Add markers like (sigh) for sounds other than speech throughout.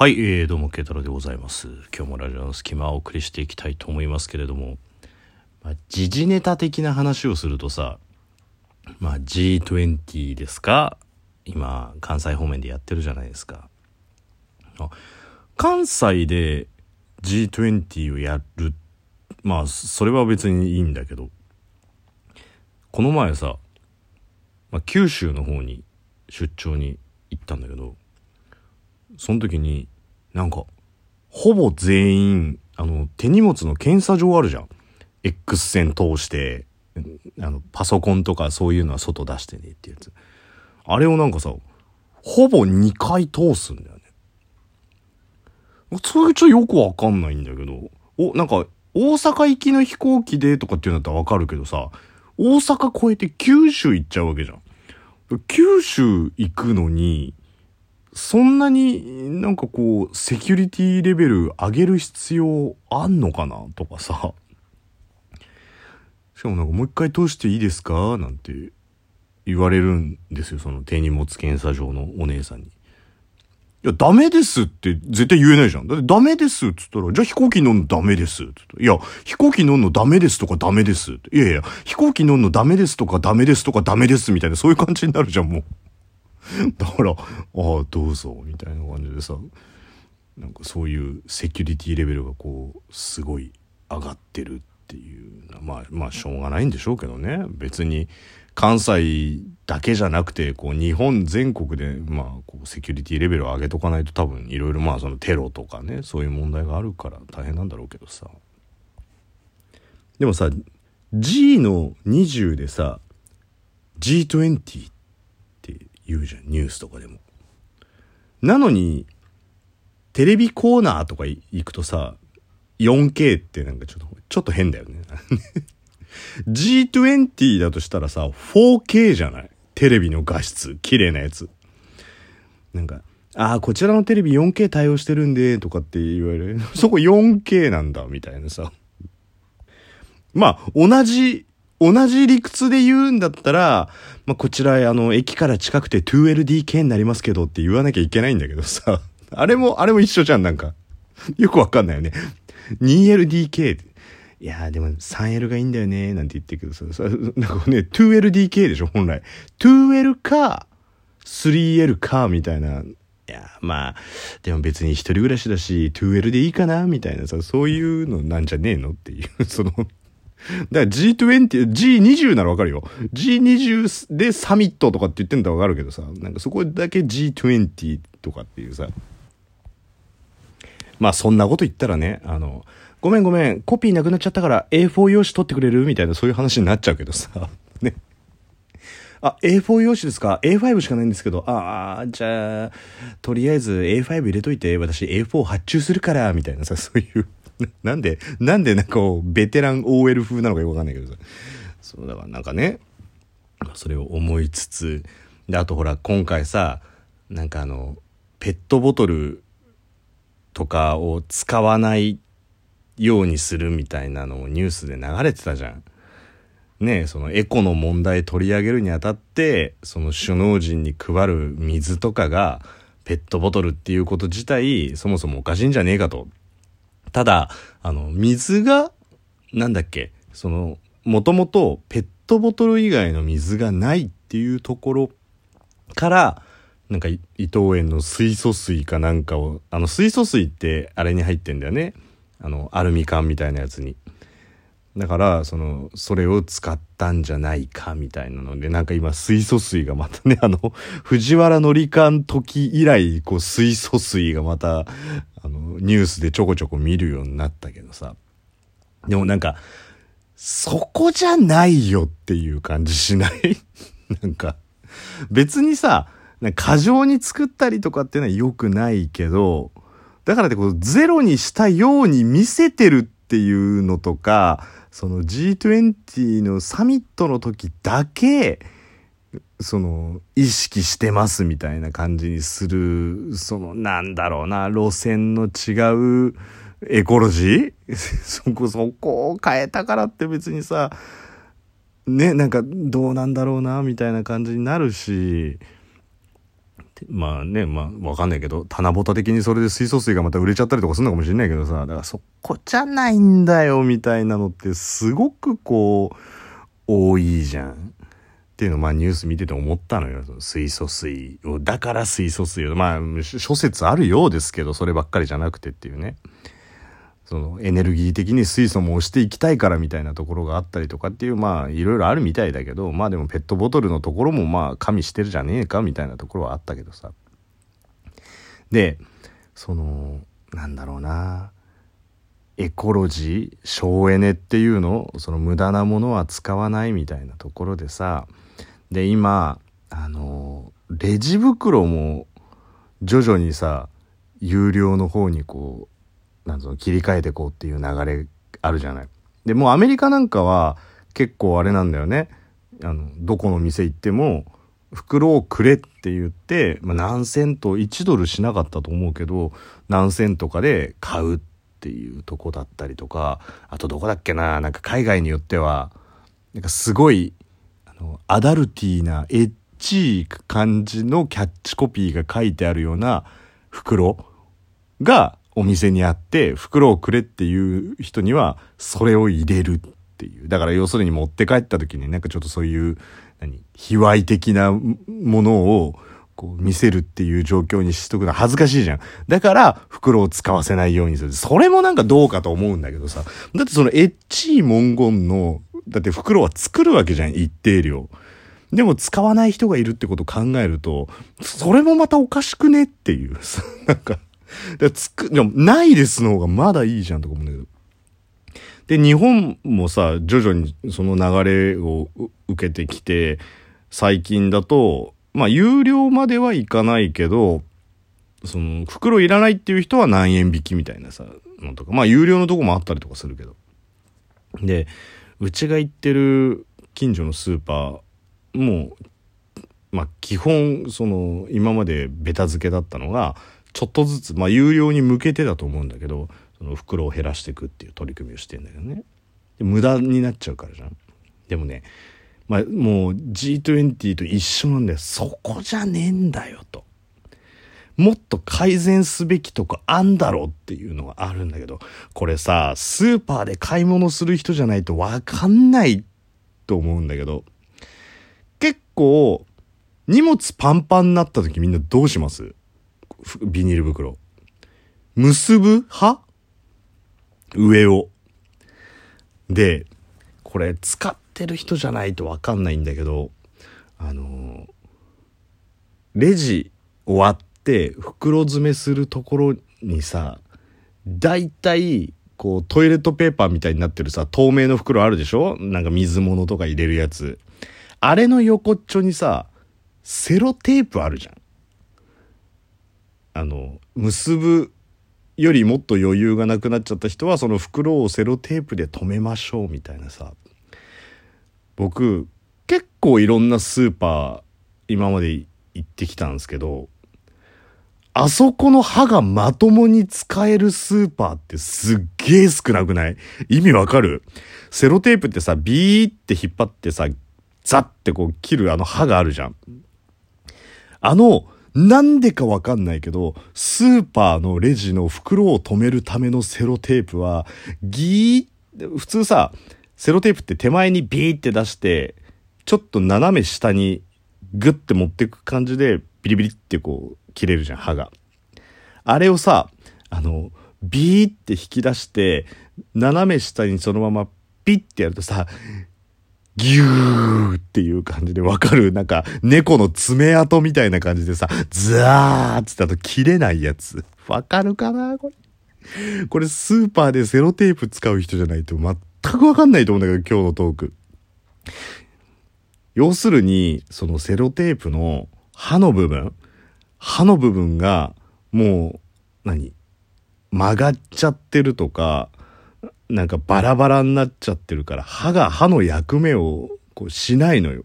はい、えー、どうも、慶太郎でございます。今日もラジオの隙間をお送りしていきたいと思いますけれども、まあ、時事ネタ的な話をするとさ、まあ、G20 ですか？今、関西方面でやってるじゃないですか。あ関西で G20 をやる。まあ、それは別にいいんだけど、この前さ、まあ、九州の方に出張に行ったんだけど、その時に、なんか、ほぼ全員、あの、手荷物の検査場あるじゃん。X 線通して、あの、パソコンとかそういうのは外出してねってやつ。あれをなんかさ、ほぼ2回通すんだよね。それちょっとよくわかんないんだけど、お、なんか、大阪行きの飛行機でとかっていうんだったらわかるけどさ、大阪越えて九州行っちゃうわけじゃん。九州行くのに、そんなになんかこう、セキュリティレベル上げる必要あんのかなとかさ。しかもなんかもう一回通していいですか？なんて言われるんですよ。その手荷物検査場のお姉さんに。いや、ダメですって絶対言えないじゃん。だってダメですっつったら、じゃあ飛行機乗んのダメですっていや、飛行機乗んのダメですとかダメですって。いやいや、飛行機乗んのダメですとかダメですとかダメですみたいなそういう感じになるじゃん、もう。(laughs) だから、ああ、どうぞ、みたいな感じでさ、なんかそういうセキュリティレベルがこう、すごい上がってるっていうまあ、まあ、しょうがないんでしょうけどね。別に、関西だけじゃなくて、こう、日本全国で、まあ、こう、セキュリティレベルを上げとかないと多分、いろいろまあ、そのテロとかね、そういう問題があるから大変なんだろうけどさ。でもさ、G の20でさ、G20 言うじゃんニュースとかでも。なのにテレビコーナーとか行くとさ 4K ってなんかちょっとちょっと変だよね。(laughs) G20 だとしたらさ 4K じゃない？テレビの画質綺麗なやつ。なんかああこちらのテレビ 4K 対応してるんでとかって言われる。そこ 4K なんだみたいなさ。まあ同じ同じ理屈で言うんだったら、まあ、こちら、あの、駅から近くて 2LDK になりますけどって言わなきゃいけないんだけどさ、(laughs) あれも、あれも一緒じゃん、なんか。(laughs) よくわかんないよね。2LDK。いやーでも 3L がいいんだよね、なんて言ってるけどさ、さ (laughs) なんかね、2LDK でしょ、本来。2L か、3L か、みたいな。いや、まあ、でも別に一人暮らしだし、2L でいいかな、みたいなさ、そういうのなんじゃねえのっていう、その、だから G20、G20 ならわかるよ。G20 でサミットとかって言ってんだらわかるけどさ、なんかそこだけ G20 とかっていうさ。まあそんなこと言ったらね、あの、ごめんごめん、コピーなくなっちゃったから A4 用紙取ってくれる？みたいなそういう話になっちゃうけどさ。(laughs) ね。あ、A4 用紙ですか ?A5 しかないんですけど、ああ、じゃあ、とりあえず A5 入れといて、私 A4 発注するから、みたいなさ、そういう (laughs) なんで、なんでなんかベテラン OL 風なのかよくわかんないけどさ。そうだからなんかね、それを思いつつ、で、あとほら、今回さ、なんかあの、ペットボトルとかを使わないようにするみたいなのをニュースで流れてたじゃん。ねそのエコの問題取り上げるにあたって、その首脳陣に配る水とかが、ペットボトルっていうこと自体、そもそもおかしいんじゃねえかと。ただ、あの、水が、なんだっけ、その、もともとペットボトル以外の水がないっていうところから、なんか伊藤園の水素水かなんかを、あの水素水ってあれに入ってんだよね。あの、アルミ缶みたいなやつに。だから、その、それを使ったんじゃないかみたいなので、なんか今水素水がまたね、あの、藤原紀香時以来、こう水素水がまた、あの、ニュースでちょこちょこ見るようになったけどさ。でもなんか、そこじゃないよっていう感じしない？(laughs) なんか、別にさ、過剰に作ったりとかっていうのは良くないけど、だからってこうゼロにしたように見せてるっていうのとか、その G20 のサミットの時だけ、その、意識してますみたいな感じにする、その、なんだろうな、路線の違うエコロジー？(laughs) そこ、そこを変えたからって別にさ、ね、なんかどうなんだろうな、みたいな感じになるし、まあね、まあわかんないけど、棚ぼた的にそれで水素水がまた売れちゃったりとかするのかもしれないけどさ、だからそこじゃないんだよみたいなのってすごくこう、多いじゃん。っていうのをまあニュース見てて思ったのよ。水素水を。だから水素水を。まあ諸説あるようですけど、そればっかりじゃなくてっていうね。そのエネルギー的に水素も押していきたいからみたいなところがあったりとかっていうまあいろいろあるみたいだけどまあでもペットボトルのところもまあ加味してるじゃねえかみたいなところはあったけどさでそのなんだろうなエコロジー省エネっていうのその無駄なものは使わないみたいなところでさで今あのレジ袋も徐々にさ有料の方にこうなんぞ切り替えていこうっていう流れあるじゃない。でもうアメリカなんかは結構あれなんだよね。あのどこの店行っても袋をくれって言って、まあ、何セント1ドルしなかったと思うけど何セントかで買うっていうとこだったりとかあとどこだっけななんか海外によってはなんかすごいあのアダルティーなエッチい感じのキャッチコピーが書いてあるような袋がお店にあって袋をくれっていう人にはそれを入れるっていう。だから要するに持って帰った時になんかちょっとそういう、何、卑猥的なものをこう見せるっていう状況にしとくのは恥ずかしいじゃん。だから袋を使わせないようにする。それもなんかどうかと思うんだけどさ。だってそのエッチい文言の、だって袋は作るわけじゃん、一定量。でも使わない人がいるってことを考えると、それもまたおかしくねっていう。(laughs) なんか、でつく、でも、ないですの方がまだいいじゃんとか思うんだけど。で、日本もさ、徐々にその流れを受けてきて、最近だと、まあ、有料まではいかないけど、その、袋いらないっていう人は何円引きみたいなさ、のとか、まあ、有料のとこもあったりとかするけど。で、うちが行ってる近所のスーパーもう、まあ、基本、その、今までベタ付けだったのが、ちょっとずつ、まあ、有料に向けてだと思うんだけどその袋を減らしていくっていう取り組みをしてんだけどね。で無駄になっちゃうからじゃん。でもね、まあ、もう G20 と一緒なんだよ。そこじゃねえんだよと。もっと改善すべきとこあんだろうっていうのがあるんだけど。これさスーパーで買い物する人じゃないとわかんないと思うんだけど。結構荷物パンパンになった時みんなどうします？ビニール袋。結ぶ派？上を。で、これ使ってる人じゃないとわかんないんだけど、あのレジ終わって袋詰めするところにさ、大体、こうトイレットペーパーみたいになってるさ、透明の袋あるでしょ？なんか水物とか入れるやつ。あれの横っちょにさ、セロテープあるじゃん。あの結ぶよりもっと余裕がなくなっちゃった人はその袋をセロテープで留めましょうみたいなさ僕結構いろんなスーパー今まで行ってきたんですけどあそこの歯がまともに使えるスーパーってすっげえ少なくない？意味わかる？セロテープってさ、ビーって引っ張ってさ、ザってこう切るあの歯があるじゃん。あの、なんでかわかんないけど、スーパーのレジの袋を止めるためのセロテープは、ギー、普通さ、セロテープって手前にビーって出して、ちょっと斜め下にグッて持ってく感じで、ビリビリってこう、切れるじゃん、刃が。あれをさ、あの、ビーって引き出して、斜め下にそのままピッてやるとさ、ギューっていう感じでわかる？なんか、猫の爪痕みたいな感じでさ、ザーって言ったと切れないやつ。わかるかな？これ。これスーパーでセロテープ使う人じゃないと全くわかんないと思うんだけど、今日のトーク。要するに、そのセロテープの刃の部分、刃の部分が、もう、何？曲がっちゃってるとか、なんかバラバラになっちゃってるから歯が歯の役目をこうしないのよ。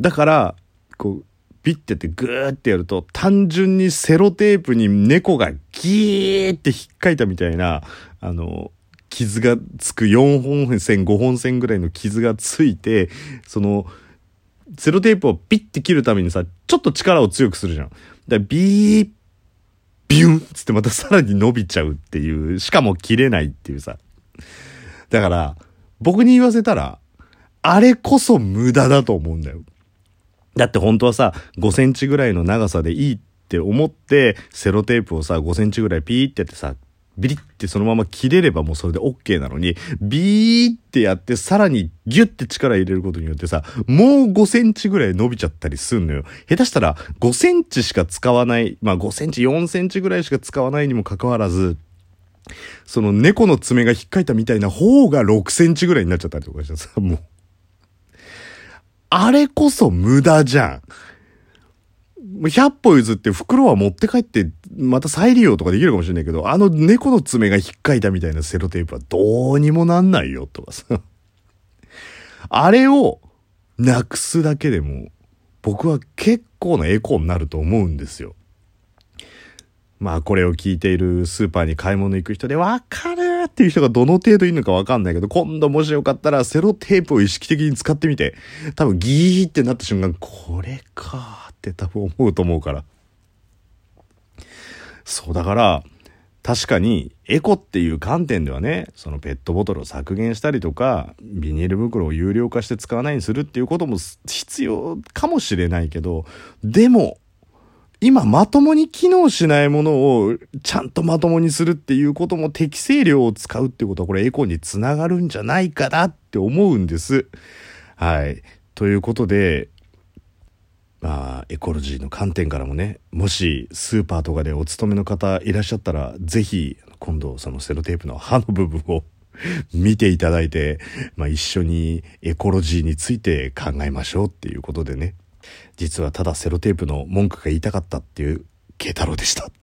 だからこうピッててグーってやると単純にセロテープに猫がギーって引っかいたみたいなあの傷がつく4本線5本線ぐらいの傷がついてそのセロテープをピッて切るためにさ、ちょっと力を強くするじゃん。だからビー、ビュンっつってまたさらに伸びちゃうっていう、しかも切れないっていうさ。だから、僕に言わせたら、あれこそ無駄だと思うんだよ。だって本当はさ、5センチぐらいの長さでいいって思って、セロテープをさ、5センチぐらいピーってやってさ、ビリってそのまま切れればもうそれで OK なのに、ビーってやってさらにギュッて力入れることによってさ、もう5センチぐらい伸びちゃったりすんのよ。下手したら5センチしか使わない、まあ5センチ、4センチぐらいしか使わないにもかかわらず、その猫の爪が引っかいたみたいな方が6センチぐらいになっちゃったりとかしてさ、もう。あれこそ無駄じゃん。100歩譲って袋は持って帰って、また再利用とかできるかもしれないけど、あの猫の爪が引っかいたみたいなセロテープはどうにもなんないよとかさ。(laughs) あれをなくすだけでも、僕は結構なエコになると思うんですよ。まあこれを聞いているスーパーに買い物行く人でわかるっていう人がどの程度いるのかわかんないけど、今度もしよかったらセロテープを意識的に使ってみて、多分ギーってなった瞬間、これかーって多分思うと思うから。そうだから、確かにエコっていう観点ではね、そのペットボトルを削減したりとか、ビニール袋を有料化して使わないようにするっていうことも必要かもしれないけど、でも、今まともに機能しないものをちゃんとまともにするっていうことも適正量を使うってことはこれエコにつながるんじゃないかなって思うんです。はい。ということで、まあ、エコロジーの観点からもね、もしスーパーとかでお勤めの方いらっしゃったら、是非今度そのセロテープの刃の部分を (laughs) 見ていただいて、まあ一緒にエコロジーについて考えましょうっていうことでね。実はただセロテープの文句が言いたかったっていう慶太郎でした。